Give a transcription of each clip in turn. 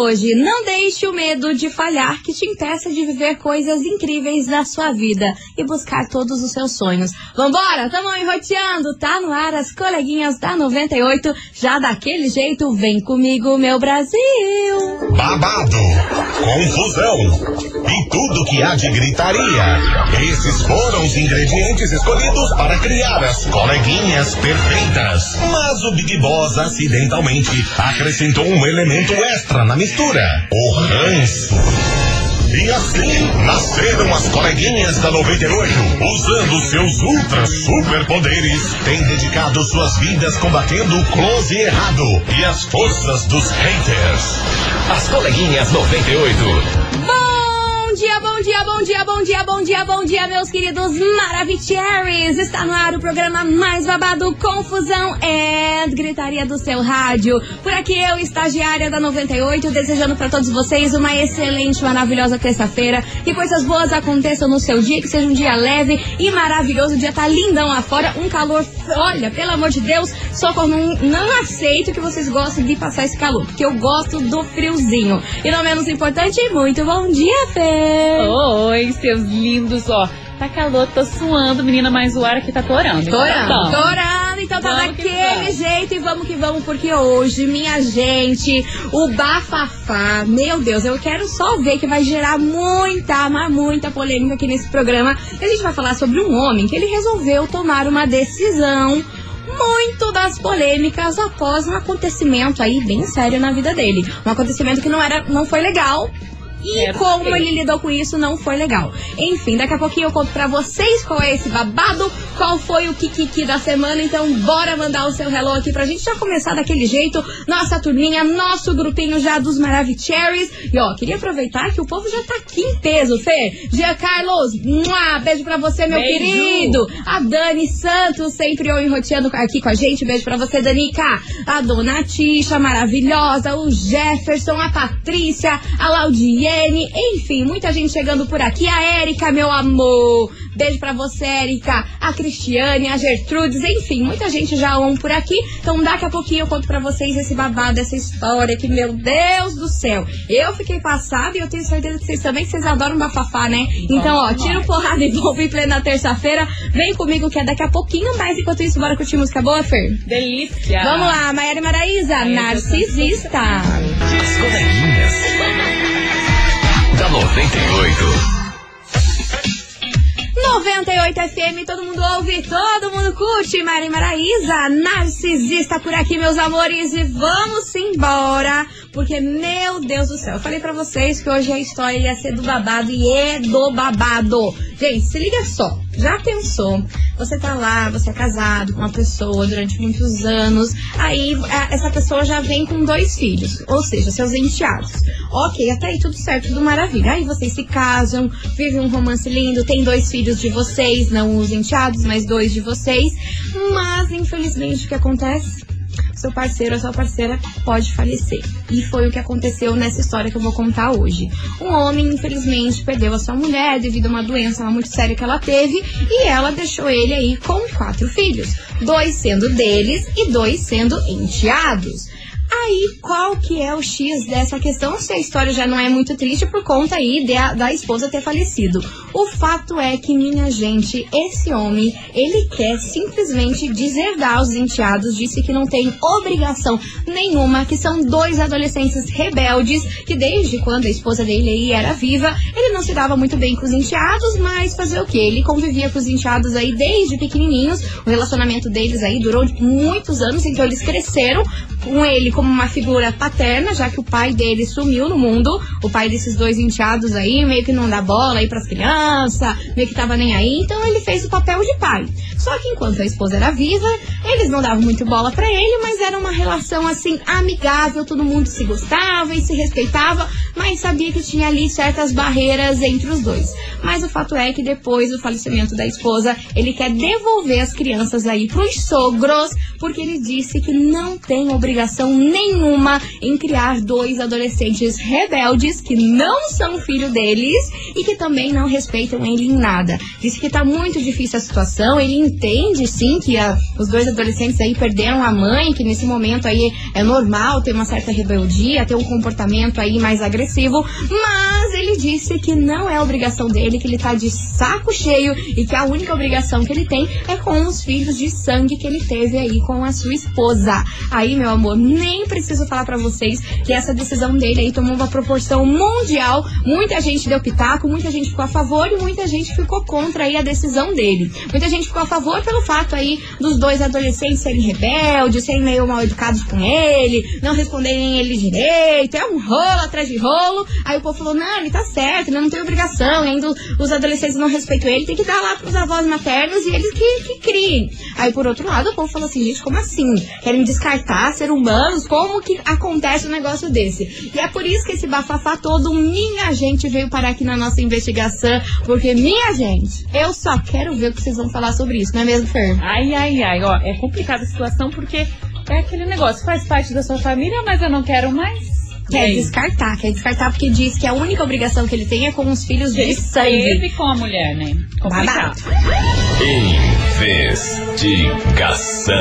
hoje. Não deixe o medo de falhar que te impeça de viver coisas incríveis na sua vida e buscar todos os seus sonhos. Vambora, tamo enroteando, tá no ar as coleguinhas da 98, já daquele jeito, vem comigo, meu Brasil. Babado, confusão e tudo que há de gritaria. Esses foram os ingredientes escolhidos para criar as coleguinhas perfeitas. Mas o Big Boss acidentalmente acrescentou um elemento extra na mistura: o ranço. E assim nasceram as coleguinhas da 98, usando seus ultra superpoderes, têm dedicado suas vidas combatendo o close e errado e as forças dos haters. As coleguinhas 98. Bom dia, bom dia, bom dia, bom dia, bom dia, bom dia, meus queridos Maravicheries! Está no ar o programa mais babado, Confusão e Gritaria do seu rádio. Por aqui eu, estagiária da 98, desejando para todos vocês uma excelente, maravilhosa terça-feira. Que coisas boas aconteçam no seu dia, que seja um dia leve e maravilhoso. O dia tá lindão lá fora, um calor. Olha, pelo amor de Deus, socorro, não, não aceito que vocês gostem de passar esse calor, porque eu gosto do friozinho. E não menos importante, muito bom dia, Fê! Oi, seus lindos, ó. Tá calor, tô suando, menina, mas o ar aqui tá torando. então Torando, bom. torando, então tá Vamos daquele jeito e vamos que vamos, porque hoje, minha gente, o bafafá, meu Deus, eu quero só ver que vai gerar muita, mas muita polêmica aqui nesse programa. E a gente vai falar sobre um homem que ele resolveu tomar uma decisão muito das polêmicas após um acontecimento aí bem sério na vida dele. Um acontecimento que não era, não foi legal. E Era como ele lidou com isso não foi legal. Enfim, daqui a pouquinho eu conto pra vocês qual é esse babado, qual foi o kikiki da semana. Então, bora mandar o seu hello aqui pra gente já começar daquele jeito. Nossa turminha, nosso grupinho já dos Maravicheries. E ó, queria aproveitar que o povo já tá aqui em peso, Fê. Gia Carlos, mua, beijo pra você, meu Beijo. querido. A Dani Santos, sempre eu enroteando aqui com a gente. Beijo pra você, Danica. A Dona Tisha, maravilhosa. O Jefferson, a Patrícia, a Enfim, muita gente chegando por aqui. A Érica, meu amor. Beijo pra você, Érica. A Cristiane, a Gertrudes. Enfim, muita gente já on por aqui. Então, daqui a pouquinho eu conto pra vocês esse babado, essa história que, meu Deus do céu. Eu fiquei passada e eu tenho certeza que vocês também, que vocês adoram bafafá, né? Então, ó, tira o porrada e volta em plena terça-feira. Vem comigo que é daqui a pouquinho, mas enquanto isso, bora curtir música boa, Fer? Delícia. Vamos lá, Maiara e Maraísa, narcisista. As coleguinhas da 98. 98 FM, todo mundo ouve, todo mundo curte. Mari Maraísa, narcisista por aqui, meus amores. E vamos embora, porque, meu Deus do céu, eu falei pra vocês que hoje a história ia ser do babado e é do babado. Gente, se liga só, já pensou? Você tá lá, você é casado com uma pessoa durante muitos anos, aí a- essa pessoa já vem com dois filhos, ou seja, seus enteados. Ok, até aí tudo certo, tudo maravilha. Aí vocês se casam, vivem um romance lindo, tem dois filhos de vocês, não os enteados, mas dois de vocês. Mas, infelizmente, o que acontece? Seu parceiro ou sua parceira pode falecer. E foi o que aconteceu nessa história que eu vou contar hoje. Um homem, infelizmente, perdeu a sua mulher devido a uma doença muito séria que ela teve e ela deixou ele aí com quatro filhos. Dois sendo deles e dois sendo enteados. Aí, qual que é o X dessa questão se a história já não é muito triste por conta aí de- da esposa ter falecido? O fato é que, minha gente, esse homem, ele quer simplesmente deserdar os enteados, disse que não tem obrigação nenhuma, que são dois adolescentes rebeldes, que desde quando a esposa dele aí era viva, ele não se dava muito bem com os enteados, mas fazer o quê? Ele convivia com os enteados aí desde pequenininhos, o relacionamento deles aí durou muitos anos, então eles cresceram com ele como uma figura paterna, já que o pai dele sumiu no mundo, o pai desses dois enteados aí, meio que não dá bola aí pras crianças, meio que tava nem aí, então ele fez o papel de pai. Só que enquanto a esposa era viva, eles não davam muito bola pra ele, mas era uma relação assim amigável, todo mundo se gostava e se respeitava, mas sabia que tinha ali certas barreiras entre os dois. Mas o fato é que depois do falecimento da esposa, ele quer devolver as crianças aí pros sogros, porque ele disse que não tem obrigação nenhuma em criar dois adolescentes rebeldes que não são filho deles e que também não respeitam ele em nada. Disse que tá muito difícil a situação, ele entende sim que a, os dois adolescentes aí perderam a mãe, que nesse momento aí é normal ter uma certa rebeldia, ter um comportamento aí mais agressivo, mas ele disse que não é obrigação dele, que ele tá de saco cheio e que a única obrigação que ele tem é com os filhos de sangue que ele teve aí com a sua esposa. Aí, meu amor, nem preciso falar para vocês que essa decisão dele aí tomou uma proporção mundial. Muita gente deu pitaco, muita gente ficou a favor e muita gente ficou contra aí a decisão dele. Muita gente ficou a favor pelo fato aí dos dois adolescentes serem rebeldes, serem meio mal educados com ele, não responderem ele direito, é um rolo atrás de rolo. Aí o povo falou, não, ele tá certo, ele não tem obrigação, ainda os adolescentes não respeitam ele, tem que dar lá pros avós maternos e eles que, que criem. Aí por outro lado, o povo falou assim, gente, como assim? Querem descartar ser humanos? Como que acontece um negócio desse? E é por isso que esse bafafá todo, minha gente, veio parar aqui na nossa investigação, porque, minha gente, eu só quero ver o que vocês vão falar sobre isso, não é mesmo, Fer? Ai, ai, ai, ó, é complicada a situação porque é aquele negócio, faz parte da sua família, mas eu não quero mais. Quer descartar, quer descartar porque diz que a única obrigação que ele tem é com os filhos de Ele sangue. teve com a mulher, né? Complicado. Investigação.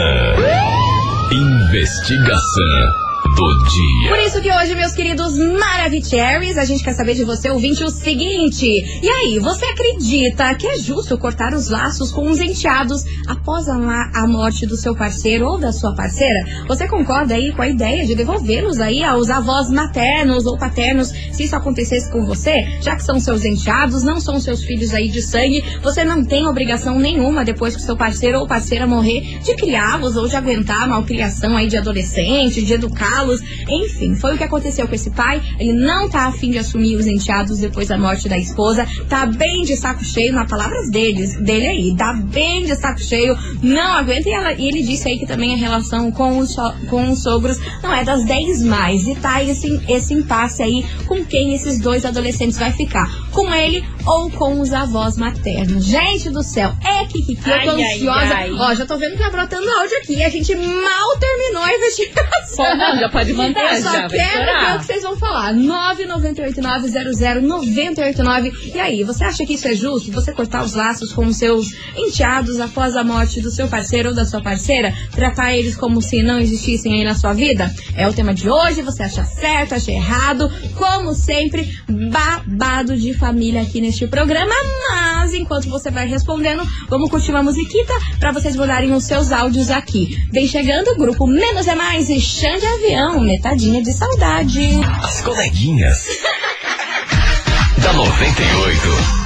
Investigação do dia. Por isso que hoje, meus queridos Maravicheries, a gente quer saber de você, ouvinte, o seguinte. E aí, você acredita que é justo cortar os laços com os enteados após a, a morte do seu parceiro ou da sua parceira? Você concorda aí com a ideia de devolvê-los aí aos avós maternos ou paternos, se isso acontecesse com você? Já que são seus enteados, não são seus filhos aí de sangue, você não tem obrigação nenhuma depois que seu parceiro ou parceira morrer de criá-los ou de aguentar a malcriação aí de adolescente, de educá-los. Enfim, foi o que aconteceu com esse pai. Ele não tá afim de assumir os enteados depois da morte da esposa. Tá bem de saco cheio, na palavras deles, dele aí. Tá bem de saco cheio, não aguenta. E, ela- e ele disse aí que também a relação com os, com os sogros não é das 10 mais. E tá esse, esse impasse aí com quem esses dois adolescentes vai ficar. Com ele ou com os avós maternos. Gente do céu, é que eu tô Ai, ai, ansiosa. ai. Ó, já tô vendo que tá brotando áudio aqui. A gente mal terminou a investigação. Pô, não, já pode mandar, Eu só já, quero ver o que vocês vão falar. 998900989. E aí, você acha que isso é justo? Você cortar os laços com os seus enteados após a morte do seu parceiro ou da sua parceira? Tratar eles como se não existissem aí na sua vida? É o tema de hoje. Você acha certo, acha errado? Como sempre, babado de família aqui neste programa. Mas, enquanto você vai respondendo, vamos curtir uma musiquita pra vocês mandarem os seus áudios aqui. Vem chegando o grupo Menos é Mais e Chão de Avião, metadinha de saudade. As coleguinhas. da 98.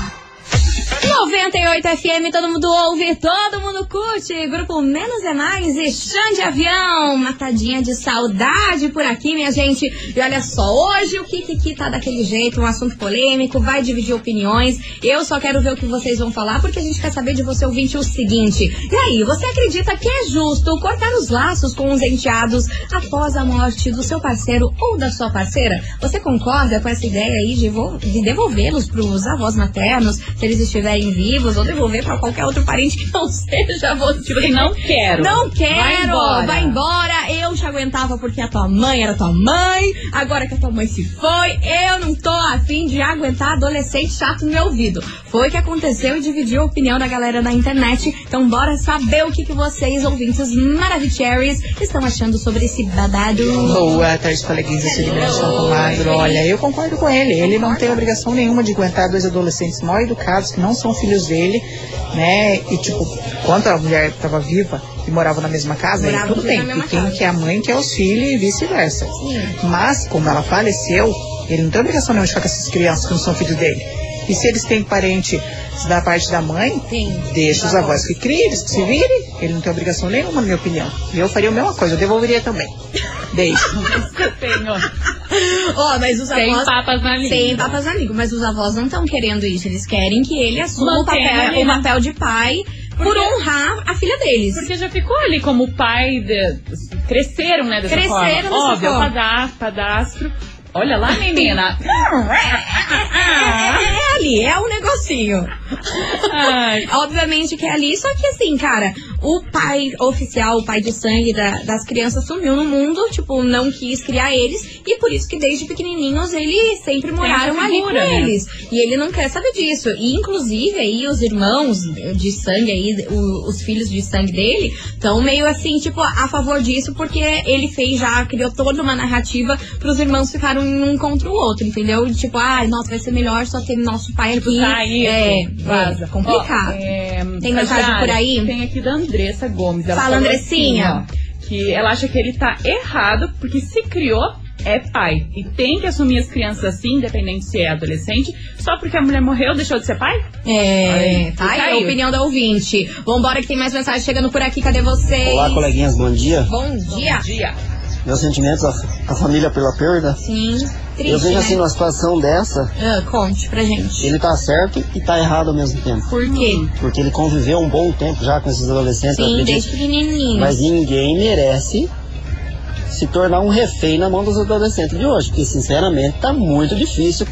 98 FM, todo mundo ouve, todo mundo curte. Grupo Menos é Mais e Chão de Avião. Matadinha de saudade por aqui, minha gente. E olha só, hoje o Kikiki tá daquele jeito, um assunto polêmico, vai dividir opiniões. Eu só quero ver o que vocês vão falar, porque a gente quer saber de você, ouvinte, o seguinte. E aí, você acredita que é justo cortar os laços com os enteados após a morte do seu parceiro ou da sua parceira? Você concorda com essa ideia aí de, de devolvê-los pros avós maternos, se eles estiverem vivos, ou devolver pra qualquer outro parente que não seja você? Tipo assim, não quero. Não quero! Vai embora. Vai embora. Eu te aguentava porque a tua mãe era tua mãe. Agora que a tua mãe se foi, eu não tô afim de aguentar adolescente chato no meu ouvido. Foi o que aconteceu e dividiu a opinião da galera na internet. Então bora saber o que, que vocês, ouvintes Maravicheries, estão achando sobre esse babado. Boa tarde, coleguinhas. Eu sou Magro. Olha, eu concordo com ele. Ele não tem obrigação nenhuma de aguentar dois adolescentes mal educados que não são filhos dele, né? E, tipo, quando a mulher estava viva e morava na mesma casa, aí Morava tudo tudo bem. E quem casa. que é a mãe, que é os filhos e vice-versa. Mas, como ela faleceu, ele não tem obrigação nenhuma de ficar com essas crianças que não são filhos dele. E se eles têm parente da parte da mãe, Tem. deixa os avós que criem, eles que se virem. Ele não tem obrigação nenhuma, na minha opinião. E eu faria a mesma coisa, eu devolveria também. Beijo. Ó, mas os Sem avós. papas na língua. Sem papas na língua, mas os avós não estão querendo isso. Eles querem que ele assuma o papel, o né? papel de pai por Porque- honrar a filha deles. Porque já ficou ali como pai de... Cresceram, né, dessa Cresceram forma. dessa Óbvio, forma. padastro, padastro. Olha lá, menina. É, é ali, é um negocinho. Ai. Obviamente que é ali, só que assim, cara, o pai oficial, o pai de sangue da- das crianças sumiu no mundo, tipo, não quis criar eles, e por isso que desde pequenininhos eles sempre moraram essa ali figura, com né? eles. E ele não quer saber disso. E inclusive aí os irmãos de sangue aí, o- os filhos de sangue dele, estão meio assim, tipo, a favor disso, porque ele fez já, criou toda uma narrativa pros irmãos ficarem um contra o outro, entendeu? Tipo, ai, nossa, vai ser melhor só ter nosso pai aqui. Tá isso, é, vaza. é complicado. Ó, é, Tem mensagem Jari, por aí? Tem aqui da Andressa Gomes. Ela Fala, Andressinha. assim, ó, que ela acha que ele tá errado, porque se criou, é pai. E tem que assumir as crianças assim, independente se é adolescente, só porque a mulher morreu, deixou de ser pai? É, Aí, tá aí a opinião da ouvinte. Vambora que tem mais mensagem chegando por aqui, cadê vocês? Olá, coleguinhas, bom dia. Bom dia. Dia. Meus sentimentos à, à família pela perda. Sim, triste, Eu vejo né? assim, numa situação dessa, Ah, conte pra gente. ele tá certo e tá errado ao mesmo tempo. Por quê? Porque ele conviveu um bom tempo já com esses adolescentes, Sim, desde pequenininho. Mas ninguém merece se tornar um refém na mão dos adolescentes de hoje. Porque, sinceramente, tá muito difícil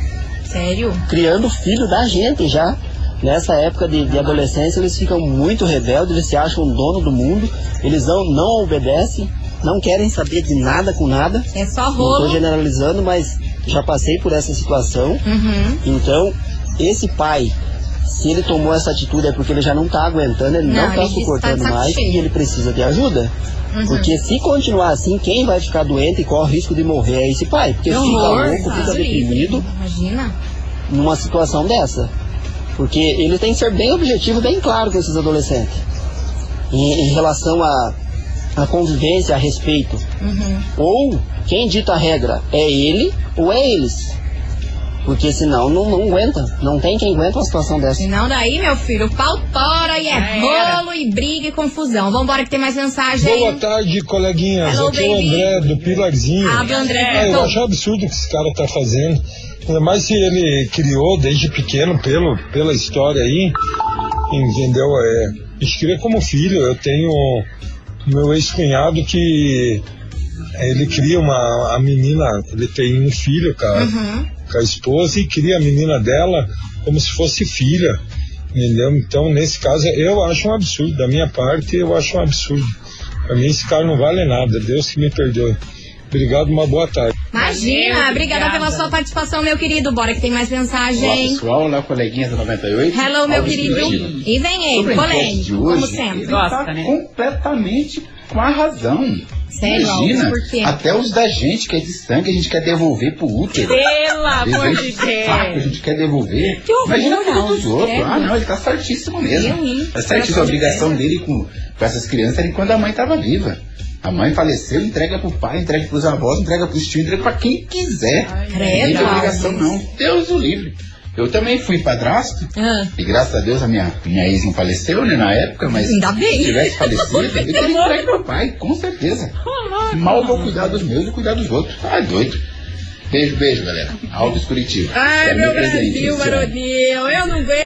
Sério? criando filho da gente já. Nessa época de, de adolescência, eles ficam muito rebeldes, eles se acham dono do mundo, eles não, não obedecem, não querem saber de nada com nada. É só Não estou rolo. generalizando, mas já passei por essa situação. Uhum. Então, esse pai, se ele tomou essa atitude é porque ele já não está aguentando, ele Não, não que tá suportando saco mais e ele precisa de ajuda. Uhum. Porque se continuar assim, quem vai ficar doente e corre o risco de morrer é esse pai. Porque Que fica horror, louco, fica deprimido Imagina. numa situação dessa. Porque ele tem que ser bem objetivo, bem claro com esses adolescentes. Em, em relação à à convivência, a respeito. Uhum. Ou quem dita a regra é ele ou é eles. Porque senão não, não aguenta. Não tem quem aguenta uma situação dessa. Senão daí, meu filho, o pau tora e é era. rolo e briga e confusão. Vambora que tem mais mensagem. Boa tarde, coleguinhas. Hello, Aqui é o baby. André do Pilarzinho. Abre, André. Ah, eu Então, acho absurdo o que esse cara tá fazendo. Ainda mais se ele criou desde pequeno pelo, pela história aí. Entendeu? É, escreve como filho. Eu tenho meu ex-cunhado que ele cria uma a menina, ele tem um filho, cara Uhum. com a esposa e cria a menina dela como se fosse filha. Entendeu? Então, nesse caso, eu acho um absurdo. Da minha parte, eu acho um absurdo. Pra mim, esse cara não vale nada. Deus que me perdoe. Obrigado, uma boa tarde. Imagina, Valeu, obrigada obrigada. pela sua participação, meu querido. Bora que tem mais Olá mensagem. pessoal, olá coleguinhas da 98. Hello, meu Alves querido. E vem ele, polêmico, como hoje, sempre. Ele Gosta, tá né? completamente com a razão. Sério, Imagina, por quê? até os da gente que é de sangue a gente quer devolver pro útero. Pelo amor de Desejo de saco, a Deus. gente quer devolver. Que horror, Imagina a vida dos Alves, outros. Ah, não, ele tá certíssimo mesmo. Eu, hein? Tá certíssimo. A obrigação dele com, com essas crianças era quando a mãe tava viva. A mãe faleceu, entrega pro pai, entrega pros avós, entrega pros tios, entrega pra quem quiser. Credo, Não tem obrigação não. Deus o livre. Eu também fui padrasto. Ah, E graças a Deus a minha, minha ex não faleceu, né, na época, mas Ainda bem. se tivesse falecido, eu teria entregue pro pai, com certeza. Mal vou cuidar dos meus e cuidar dos outros. Ah, doido. Beijo, beijo, galera. Alves Curitiba. Ai, É meu presente Brasil, varonil, eu não aguento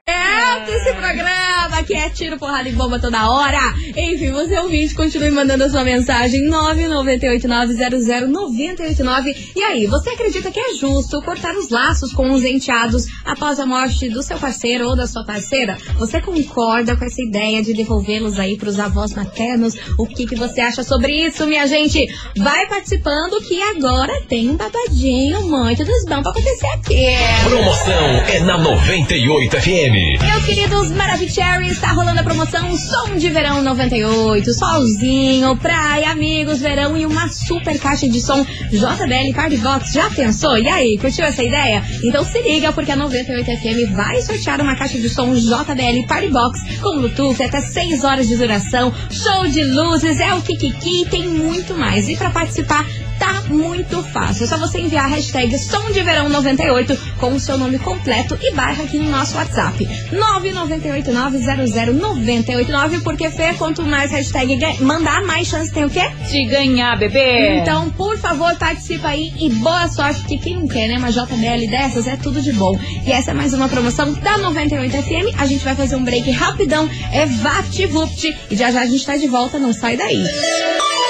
esse programa que é tiro, porrada e bomba toda hora. Enfim, você ouvinte, continue mandando a sua mensagem 998900989. E aí, você acredita que é justo cortar os laços com os enteados após a morte do seu parceiro ou da sua parceira? Você concorda com essa ideia de devolvê-los aí pros avós maternos? O que, que você acha sobre isso, minha gente? Vai participando que agora tem um babadinho muito dos bons pra acontecer aqui. Promoção é na 98 FM. Meus queridos Maravicherry, está rolando a promoção Som de Verão 98. Solzinho, praia, amigos, verão e uma super caixa de som JBL Party Box. Já pensou? E aí, curtiu essa ideia? Então se liga, porque a 98 FM vai sortear uma caixa de som JBL Party Box com Bluetooth até 6 horas de duração, show de luzes, é o Kikiki e tem muito mais. E para participar, tá muito fácil. É só você enviar a hashtag Som de Verão 98 com o seu nome completo e bairro aqui no nosso WhatsApp. 998900989, porque Fê, quanto mais hashtag mandar, mais chance tem o quê? De ganhar, bebê. Então, por favor, participa aí e boa sorte, porque quem não quer, né? Uma JBL dessas é tudo de bom. E essa é mais uma promoção da 98 FM. A gente vai fazer um break rapidão, é VaptVupt. E já já a gente tá de volta, não sai daí. As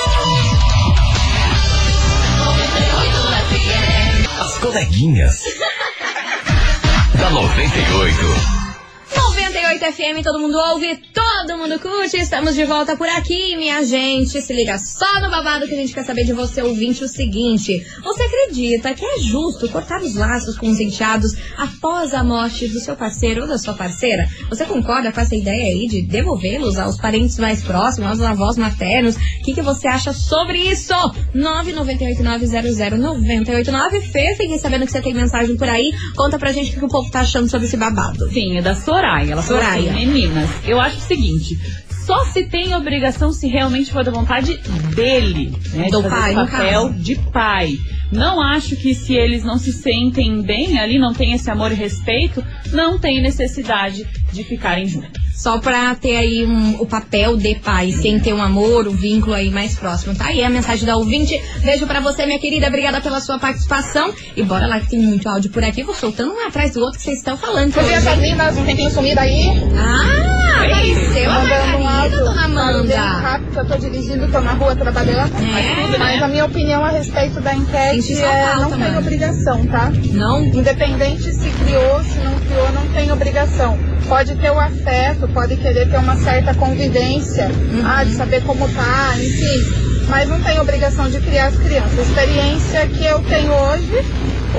coleguinhas. da 98. 98 FM, todo mundo ouve, todo mundo curte. Estamos de volta por aqui, minha gente. Se liga só no babado que a gente quer saber de você, ouvinte, o seguinte. Você acredita que é justo cortar os laços com os enteados após a morte do seu parceiro ou da sua parceira? Você concorda com essa ideia aí de devolvê-los aos parentes mais próximos, aos avós maternos? O que, que você acha sobre isso? 998900989. Fê, fiquem sabendo que você tem mensagem por aí. Conta pra gente o que o povo tá achando sobre esse babado. Sim, é da Soraya. Ela falou Assim, meninas, eu acho o seguinte. Só se tem obrigação se realmente for da vontade dele, né? Do de fazer pai, papel de pai. Não acho que se eles não se sentem bem ali, não tem esse amor e respeito, não tem necessidade de ficarem juntos. Só pra ter aí um- o papel de pai, sem ter um amor, o vínculo aí mais próximo. Tá aí a mensagem da ouvinte. Beijo pra você, minha querida. Obrigada pela sua participação. E bora lá que tem muito áudio por aqui. Vou soltando um atrás do outro que vocês estão falando. Bom dia, hoje. Sabrinas, um tempinho sumida aí. Ah, apareceu a um Margarida, bem Amanda. rápido, eu tô dirigindo, tô na rua trabalhando. É, Mas a minha opinião a respeito da enquete é não tem obrigação, tá? Não? Independente se criou, se não criou, não tem obrigação. Pode ter o afeto, pode querer ter uma certa convivência, Uhum. ah, de saber como tá, enfim. Mas não tem obrigação de criar as crianças. A experiência que eu tenho hoje,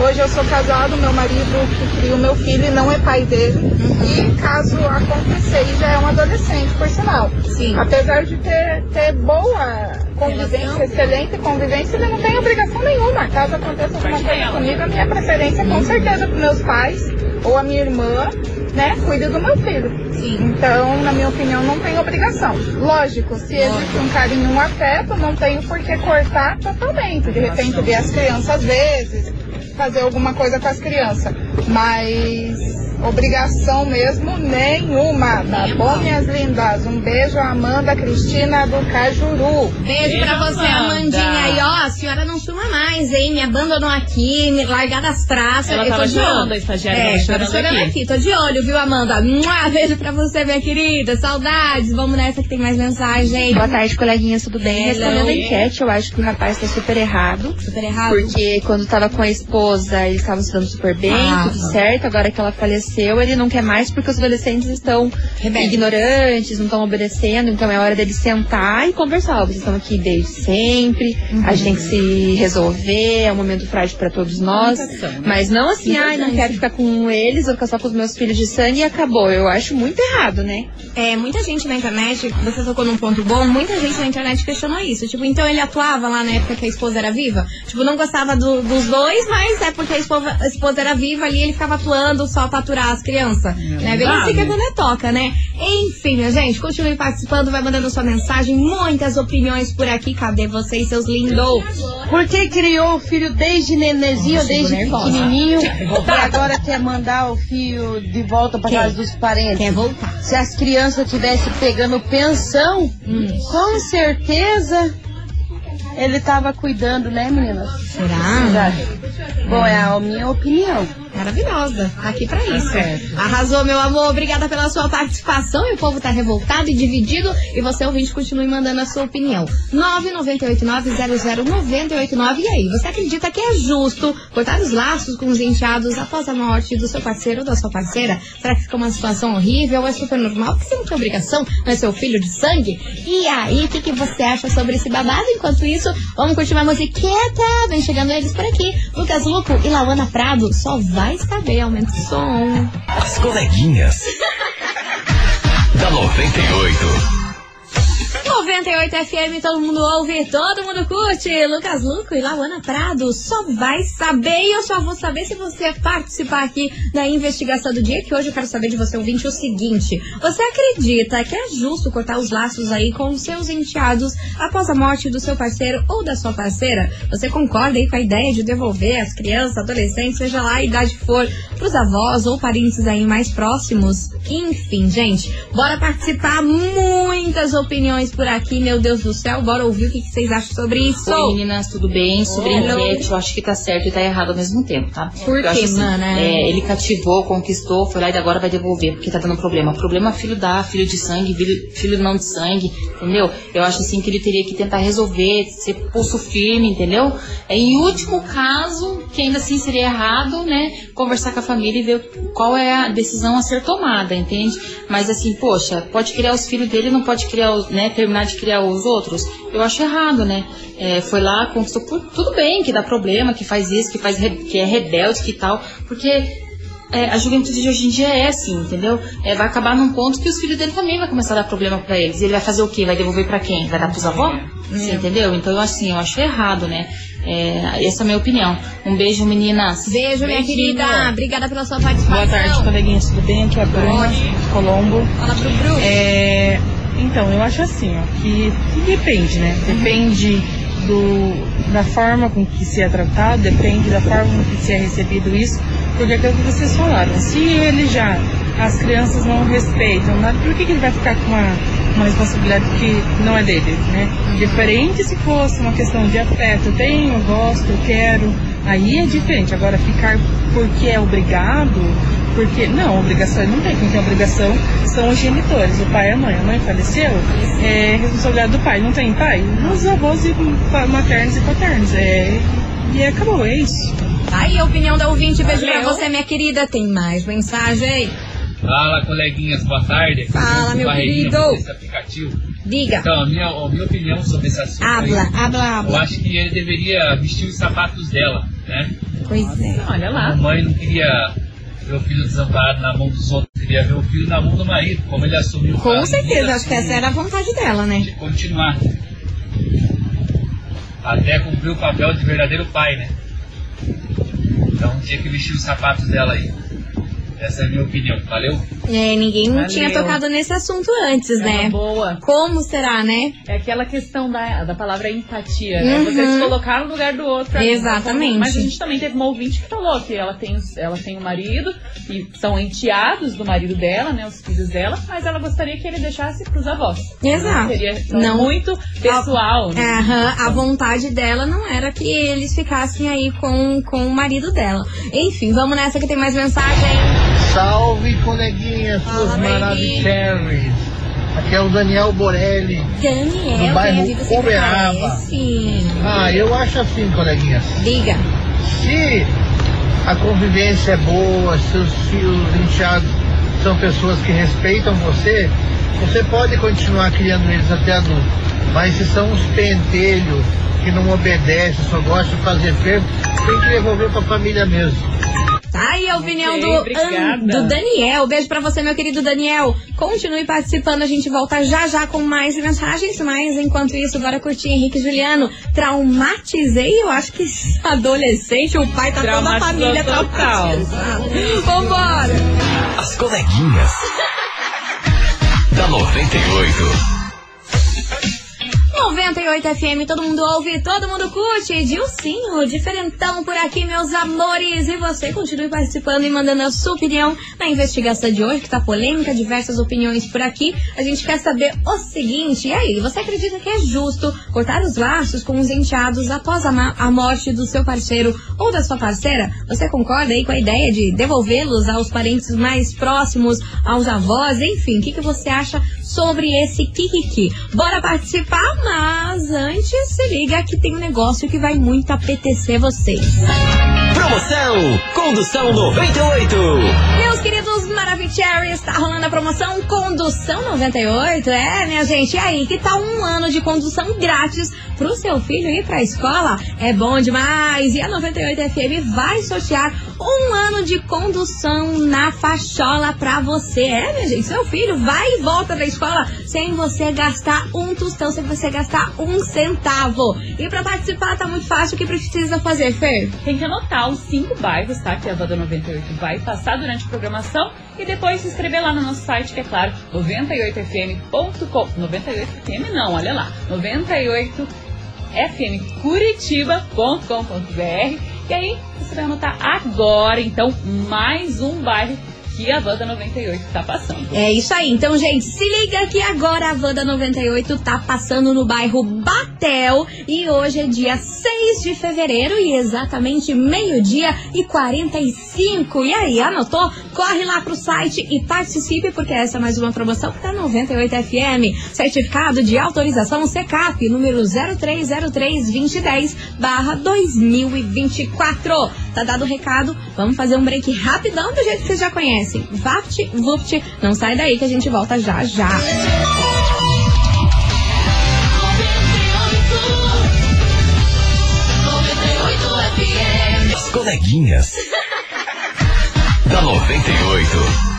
hoje eu sou casado, meu marido que cria o meu filho e não é pai dele. Uhum. E caso acontecer, ele já é um adolescente, por sinal. Sim. Apesar de ter, ter boa convivência, excelente convivência, ele não tem obrigação nenhuma. Caso aconteça alguma coisa comigo, a minha preferência com certeza para meus pais ou a minha irmã, né, cuide do meu filho. Sim. Então, na minha opinião, não tem obrigação. Lógico, se existe um carinho, um afeto, não tenho por que cortar totalmente. De repente, ver as crianças às vezes, fazer alguma coisa com as crianças. Mas obrigação mesmo nenhuma, tá bom, minhas lindas? Um beijo, Amanda Cristina do Cajuru. Beijo pra você. Amandinha. aí, ó, a senhora não suma mais, hein? Me abandonou aqui, me largar das traças. Ela eu tô tava de chorando, olho. a estagiária É, tava tava chorando chorando aqui. aqui. Tô de olho, viu, Amanda? Mua, beijo pra você, minha querida. Saudades. Vamos nessa que tem mais mensagem. Boa tarde, coleguinhas, tudo bem? Hello. Respondendo a enquete, eu acho que o rapaz tá super errado. Super errado. Porque quando tava com a esposa, eles estavam se dando super bem, Ah, tudo certo. Agora que ela faleceu, ele não quer mais porque os adolescentes estão Rebelde. ignorantes, não estão obedecendo. Então é hora deles sentar e conversar. Vocês estão aqui desde sempre, a gente tem que se resolver, é um momento frágil pra todos nós. Né? Mas não assim, ai, não quero ficar com eles, vou ficar só com os meus filhos de sangue e acabou. Eu acho muito errado, né? É, muita gente na internet, você tocou num ponto bom, muita gente na internet questionou isso. Tipo, então ele atuava lá na época que a esposa era viva? Tipo, não gostava do- dos dois, mas é porque a esposa, a esposa era viva ali, ele ficava atuando só pra aturar as crianças. que é né? quando é toca, né? Enfim, minha gente, continue participando, vai mandando sua mensagem, muitas opiniões por aqui. Cadê vocês, seus lindos? Porque criou o filho desde nenezinho, Nossa, desde pequenininho, e agora quer mandar o filho de volta para casa dos parentes. Quer voltar? Se as crianças estivessem pegando pensão, Hum. com certeza ele tava cuidando, né, meninas? Será? Bom, é a minha opinião. Maravilhosa. Tá aqui pra isso. Arrasou, meu amor. Obrigada pela sua participação. E o povo tá revoltado e dividido. E você, ouvinte, continue mandando a sua opinião. 998900989. E aí, você acredita que é justo cortar os laços com os enteados após a morte do seu parceiro ou da sua parceira? Será que fica uma situação horrível é super normal? Porque você não tem obrigação, não é seu filho de sangue? E aí, o que, que você acha sobre esse babado? Enquanto isso, vamos curtir uma musiqueta. Vem chegando eles por aqui. Lucas Luco e Lauana Prado. Só vai saber. Aumenta o som. As coleguinhas. da 98. 98 FM, todo mundo ouve, todo mundo curte. Lucas Luco e Lauana Prado, só vai saber. E eu só vou saber se você participar aqui da investigação do dia, que hoje eu quero saber de você, ouvinte, o seguinte. Você acredita que é justo cortar os laços aí com seus enteados após a morte do seu parceiro ou da sua parceira? Você concorda aí com a ideia de devolver as crianças, adolescentes, seja lá a idade for, pros avós ou parentes aí mais próximos? Enfim, gente, bora participar. Muitas opiniões por por aqui, meu Deus do céu. Bora ouvir o que, que vocês acham sobre isso. Oi, meninas, tudo bem? Sobre a enquete, eu acho que tá certo e tá errado ao mesmo tempo, tá? Por Eu acho quê, mana? é, ele cativou, conquistou, foi lá e agora vai devolver, porque tá dando problema. Problema filho dá, filho de sangue, filho, filho não de sangue, entendeu? Eu acho assim que ele teria que tentar resolver, ser pulso firme, entendeu? É, em último caso, que ainda assim seria errado, né? Conversar com a família e ver qual é a decisão a ser tomada, entende? Mas assim, poxa, pode criar os filhos dele, não pode criar, os, né? Terminar de criar os outros? Eu acho errado, né? É, foi lá, conquistou por tudo bem, que dá problema, que faz isso, que faz que é rebelde, que tal, porque é, a juventude de hoje em dia é assim, entendeu? É, vai acabar num ponto que os filhos dele também vai começar a dar problema pra eles. E ele vai fazer o quê? Vai devolver pra quem? Vai dar pros avós? Você entendeu? Então, eu, assim, eu acho errado, né? É, essa é a minha opinião. Um beijo, meninas. Beijo, minha Beijinho. querida. Obrigada pela sua participação. Boa tarde, coleguinhas, tudo bem? Aqui é a Bruna, Colombo. Fala pro Bruno. É, então, eu acho assim, ó, que, que depende, né? Depende do, da forma com que se é tratado, depende da forma com que se é recebido isso, porque é aquilo que vocês falaram, se ele já, as crianças não respeitam, nada, por que, que ele vai ficar com uma, uma responsabilidade que não é dele, né? Diferente se fosse uma questão de afeto, eu tenho, eu gosto, eu quero, aí é diferente. Agora, ficar porque é obrigado, porque, não, obrigação ele não tem, quem tem obrigação são os genitores, o pai e a mãe. A mãe faleceu, é responsabilidade do pai, não tem pai? Os avós e maternos e paternos, é, e acabou, é isso. Aí a opinião da ouvinte. Beijo pra você, minha querida. Tem mais mensagem? Fala, coleguinhas, boa tarde. Fala, meu querido. desse aplicativo. Diga. Então, a minha, a minha opinião sobre esse assunto Habla, aí, habla, eu habla. acho que ele deveria vestir os sapatos dela, né? Pois é. Olha A lá. mãe não queria ver o filho desamparado na mão dos outros, queria ver o filho na mão do marido, como ele assumiu. Com a- certeza, acho que essa era a vontade dela, né? de continuar. Até cumprir o papel de verdadeiro pai, né? Então tinha que vestir os sapatos dela aí. Essa é a minha opinião, valeu? É, ninguém Valeu. tinha tocado nesse assunto antes, É uma né? boa. Como será, né? É aquela questão da, da palavra empatia, né? Você Uhum. se colocar no lugar do outro. Exatamente. Mas a gente também teve uma ouvinte que falou que ela tem, ela tem um marido e são enteados do marido dela, né? Os filhos dela, mas ela gostaria que ele deixasse pros avós. Exato. Seria então, Não. muito pessoal, né? Aham, a vontade dela não era que eles ficassem aí com, com o marido dela. Enfim, vamos nessa que tem mais mensagem. Salve, coleguinhas, suas maravilhosas. Aqui é o Daniel Borelli. Daniel, No bairro é Uberaba. Ah, eu acho assim, coleguinhas. Diga. Se a convivência é boa, seus filhos enteados são pessoas que respeitam você, você pode continuar criando eles até adulto. Mas se são uns pentelhos que não obedecem, só gostam de fazer ferro, tem que devolver pra família mesmo. Tá aí a opinião Ok, do. An- do Daniel. Beijo pra você, meu querido Daniel. Continue participando, a gente volta já já com mais mensagens. Mas enquanto isso, bora curtir Henrique e Juliano. Traumatizei, eu acho que adolescente, o pai tá toda a família total. traumatizada. Vambora! As coleguinhas. da 98. 98 FM, todo mundo ouve, todo mundo curte. Dilcinho, diferentão por aqui, meus amores. E você continue participando e mandando a sua opinião na investigação de hoje, que tá polêmica, diversas opiniões por aqui. A gente quer saber o seguinte: e aí, você acredita que é justo cortar os laços com os enteados após a, a morte do seu parceiro ou da sua parceira? Você concorda aí com a ideia de devolvê-los aos parentes mais próximos, aos avós? Enfim, o que, que você acha sobre esse Kikiki? Bora participar, mas antes se liga que tem um negócio que vai muito apetecer vocês. Promoção Condução 98. Meus queridos Maravicherry, está rolando a promoção Condução 98, é, minha gente? E aí, que tal um ano de condução grátis pro seu filho ir pra escola? É bom demais! E a 98 FM vai sortear um ano de condução na fachola pra você. É, minha gente? Seu filho vai e volta da escola sem você gastar um tostão, sem você gastar um centavo. E pra participar tá muito fácil, o que precisa fazer, Fer? Tem que anotar os cinco bairros, tá? Que a Voda 98 vai passar durante a programação e depois se inscrever lá no nosso site, que é claro, 98fm.com. 98fm não, olha lá. 98fmcuritiba.com.br. E aí, você vai anotar agora, então, mais um bairro que a Wanda 98 tá passando. É isso aí. Então, gente, se liga que agora a Wanda 98 tá passando no bairro Batel e hoje é dia 6 de fevereiro e exatamente meio-dia e 45. E aí, anotou? Corre lá pro site e participe porque essa é mais uma promoção da 98 FM. Certificado de autorização CECAP número 03032010 barra 2024. Tá dado o recado. Vamos fazer um break rapidão do jeito que vocês já conhecem. Vapt, vupt, não sai daí que a gente volta já já. As coleguinhas. da 98.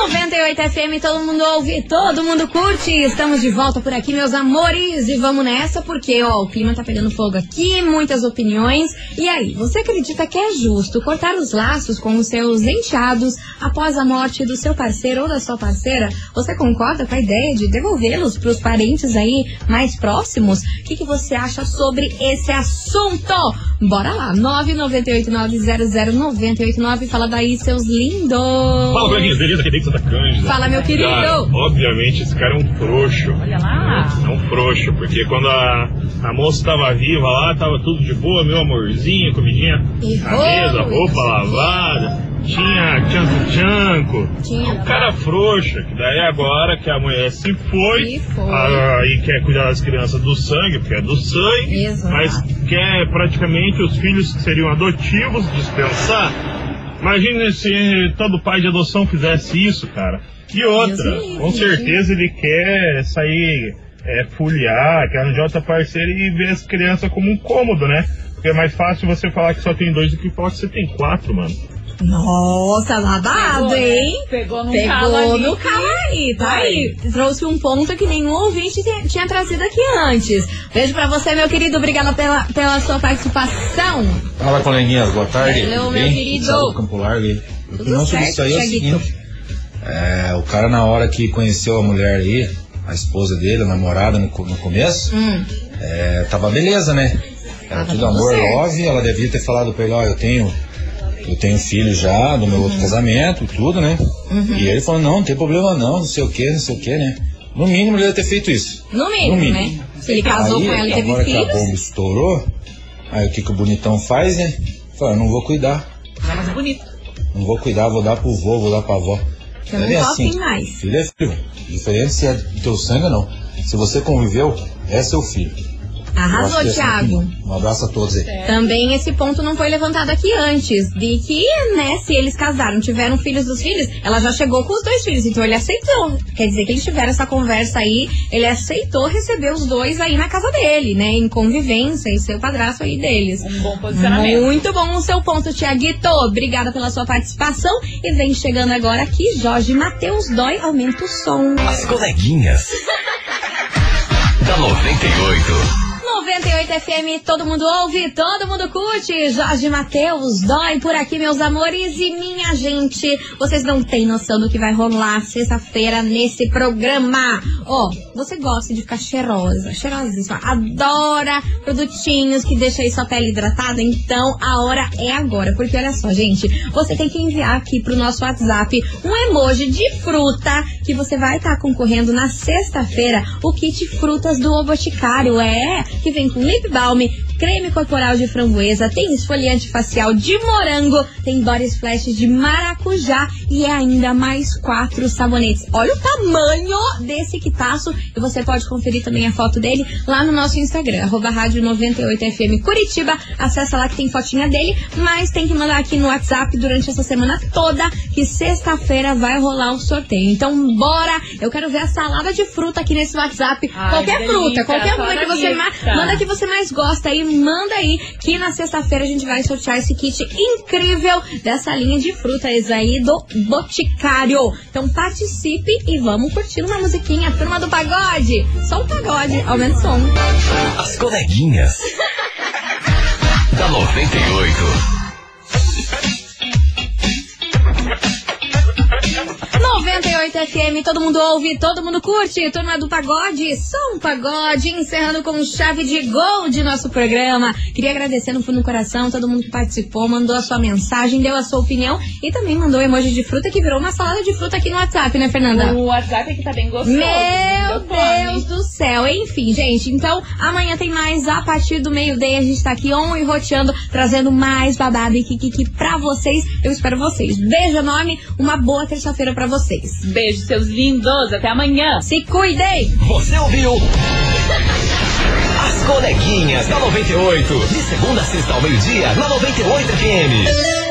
98 FM, todo mundo ouve, todo mundo curte. Estamos de volta por aqui, meus amores. E vamos nessa, porque, ó, o clima tá pegando fogo aqui, muitas opiniões. E aí, você acredita que é justo cortar os laços com os seus enteados após a morte do seu parceiro ou da sua parceira? Você concorda com a ideia de devolvê-los pros parentes aí mais próximos? O que, que você acha sobre esse assunto? Bora lá, 998900989. Fala daí, seus lindos. Fala, coleguinhas, beleza? Aqui dentro da Cândida. Fala, meu querido. Cara, obviamente, esse cara é um frouxo. Olha lá. É um frouxo, porque quando a, a moça tava viva lá, tava tudo de boa, meu amorzinho, comidinha na mesa, roupa lavada, tinha tchanco-tchanco. Tinha. O cara frouxo, que daí agora que a mulher se foi, ah, e quer cuidar das crianças do sangue, porque é do sangue, Exato. mas quer praticamente os filhos que seriam adotivos dispensar. Imagina se todo pai de adoção fizesse isso, cara. E outra, com certeza ele quer sair, é, fulhar, quer arranjar outra parceira e ver as crianças como um cômodo, né? Porque é mais fácil você falar que só tem dois do que falar que você tem quatro, mano. Nossa, babado, Pegou, né? hein? Pegou no Pegou calo ali. no calo aí, tá Vai. aí. Trouxe um ponto que nenhum ouvinte tinha- tinha trazido aqui antes. Beijo pra você, meu querido. Obrigada pela, pela sua participação. Fala, coleguinhas, boa tarde. Hello, meu bem? querido. Thiago Campo Largo aí. Tudo certo, isso aí é o seguinte: é, o cara, na hora que conheceu a mulher aí, a esposa dele, a namorada no, no começo, Hum. é, tava beleza, né? Era tudo tudo amor, certo. love. Ela devia ter falado pra ele: Ó, eu tenho. Eu tenho filho já do meu outro casamento, tudo, né? Uhum. E ele falou: não, não tem problema não, não sei o que, não sei o que, né? No mínimo ele deve ter feito isso. No mínimo, né? Se ele casou Aí, com ela e teve agora que a filhos. bomba estourou, aí o que, que o bonitão faz, né? Fala, não vou cuidar. Tá mais bonito. Não vou cuidar, vou dar pro vô, vou dar pra avó. Eu não É bem tô assim. mais. Filho é filho. Diferente se é do teu sangue ou não. Se você conviveu, é seu filho. Arrasou, é a minha Thiago. Um abraço a todos aí. Também esse ponto não foi levantado aqui antes. De que, né, se eles casaram, tiveram filhos dos filhos, ela já chegou com os dois filhos, então ele aceitou. Quer dizer que eles tiveram essa conversa aí, ele aceitou receber os dois aí na casa dele, né, em convivência e ser o padrasto aí deles. Um bom posicionamento. Muito bom o seu ponto, Tiaguito. Obrigada pela sua participação. E vem chegando agora aqui, Jorge Matheus Dói, aumenta o som. As coleguinhas. da 98. 98 FM, todo mundo ouve, todo mundo curte. Jorge Matheus, dói por aqui, meus amores. E minha gente, vocês não têm noção do que vai rolar sexta-feira nesse programa. Ó, você gosta de ficar cheirosa, cheirosíssima, adora produtinhos que deixam aí sua pele hidratada? Então a hora é agora. Porque olha só, gente, você tem que enviar aqui pro nosso WhatsApp um emoji de fruta que você vai estar concorrendo na sexta-feira o kit frutas do O Boticário. É, que vem com lip balm, creme corporal de framboesa, tem esfoliante facial de morango, tem body splash de maracujá e é ainda mais quatro sabonetes. Olha o tamanho desse quitaço e você pode conferir também a foto dele lá no nosso Instagram, arroba rádio 98FM Curitiba. Acessa lá que tem fotinha dele, mas tem que mandar aqui no WhatsApp durante essa semana toda que sexta-feira vai rolar o sorteio. Então bora! Eu quero ver a salada de fruta aqui nesse WhatsApp. Ai, qualquer que fruta, delícia, qualquer uma que você delícia. ma- manda que você mais gosta aí, manda aí que na sexta-feira a gente vai sortear esse kit incrível dessa linha de frutas aí do Boticário. Então participe e vamos curtir uma musiquinha, turma do pagode. Só o pagode, aumenta o som. As coleguinhas. da 98. 98 FM, todo mundo ouve, todo mundo curte. Turma do Pagode, som pagode, encerrando com chave de gol de nosso programa. Queria agradecer no fundo do coração todo mundo que participou, mandou a sua mensagem, deu a sua opinião e também mandou emoji de fruta que virou uma salada de fruta aqui no WhatsApp, né, Fernanda? O WhatsApp aqui tá bem gostoso. Meu Eu Deus do céu. Enfim, gente, então amanhã tem mais a partir do meio-dia. A gente tá aqui on e roteando, trazendo mais babado e kikiki pra vocês. Eu espero vocês. Beijo enorme, uma boa terça-feira pra vocês. Beijo, seus lindos. Até amanhã. Se cuidem. Você ouviu? As coleguinhas da 98. De segunda a sexta ao meio-dia, na 98 FM.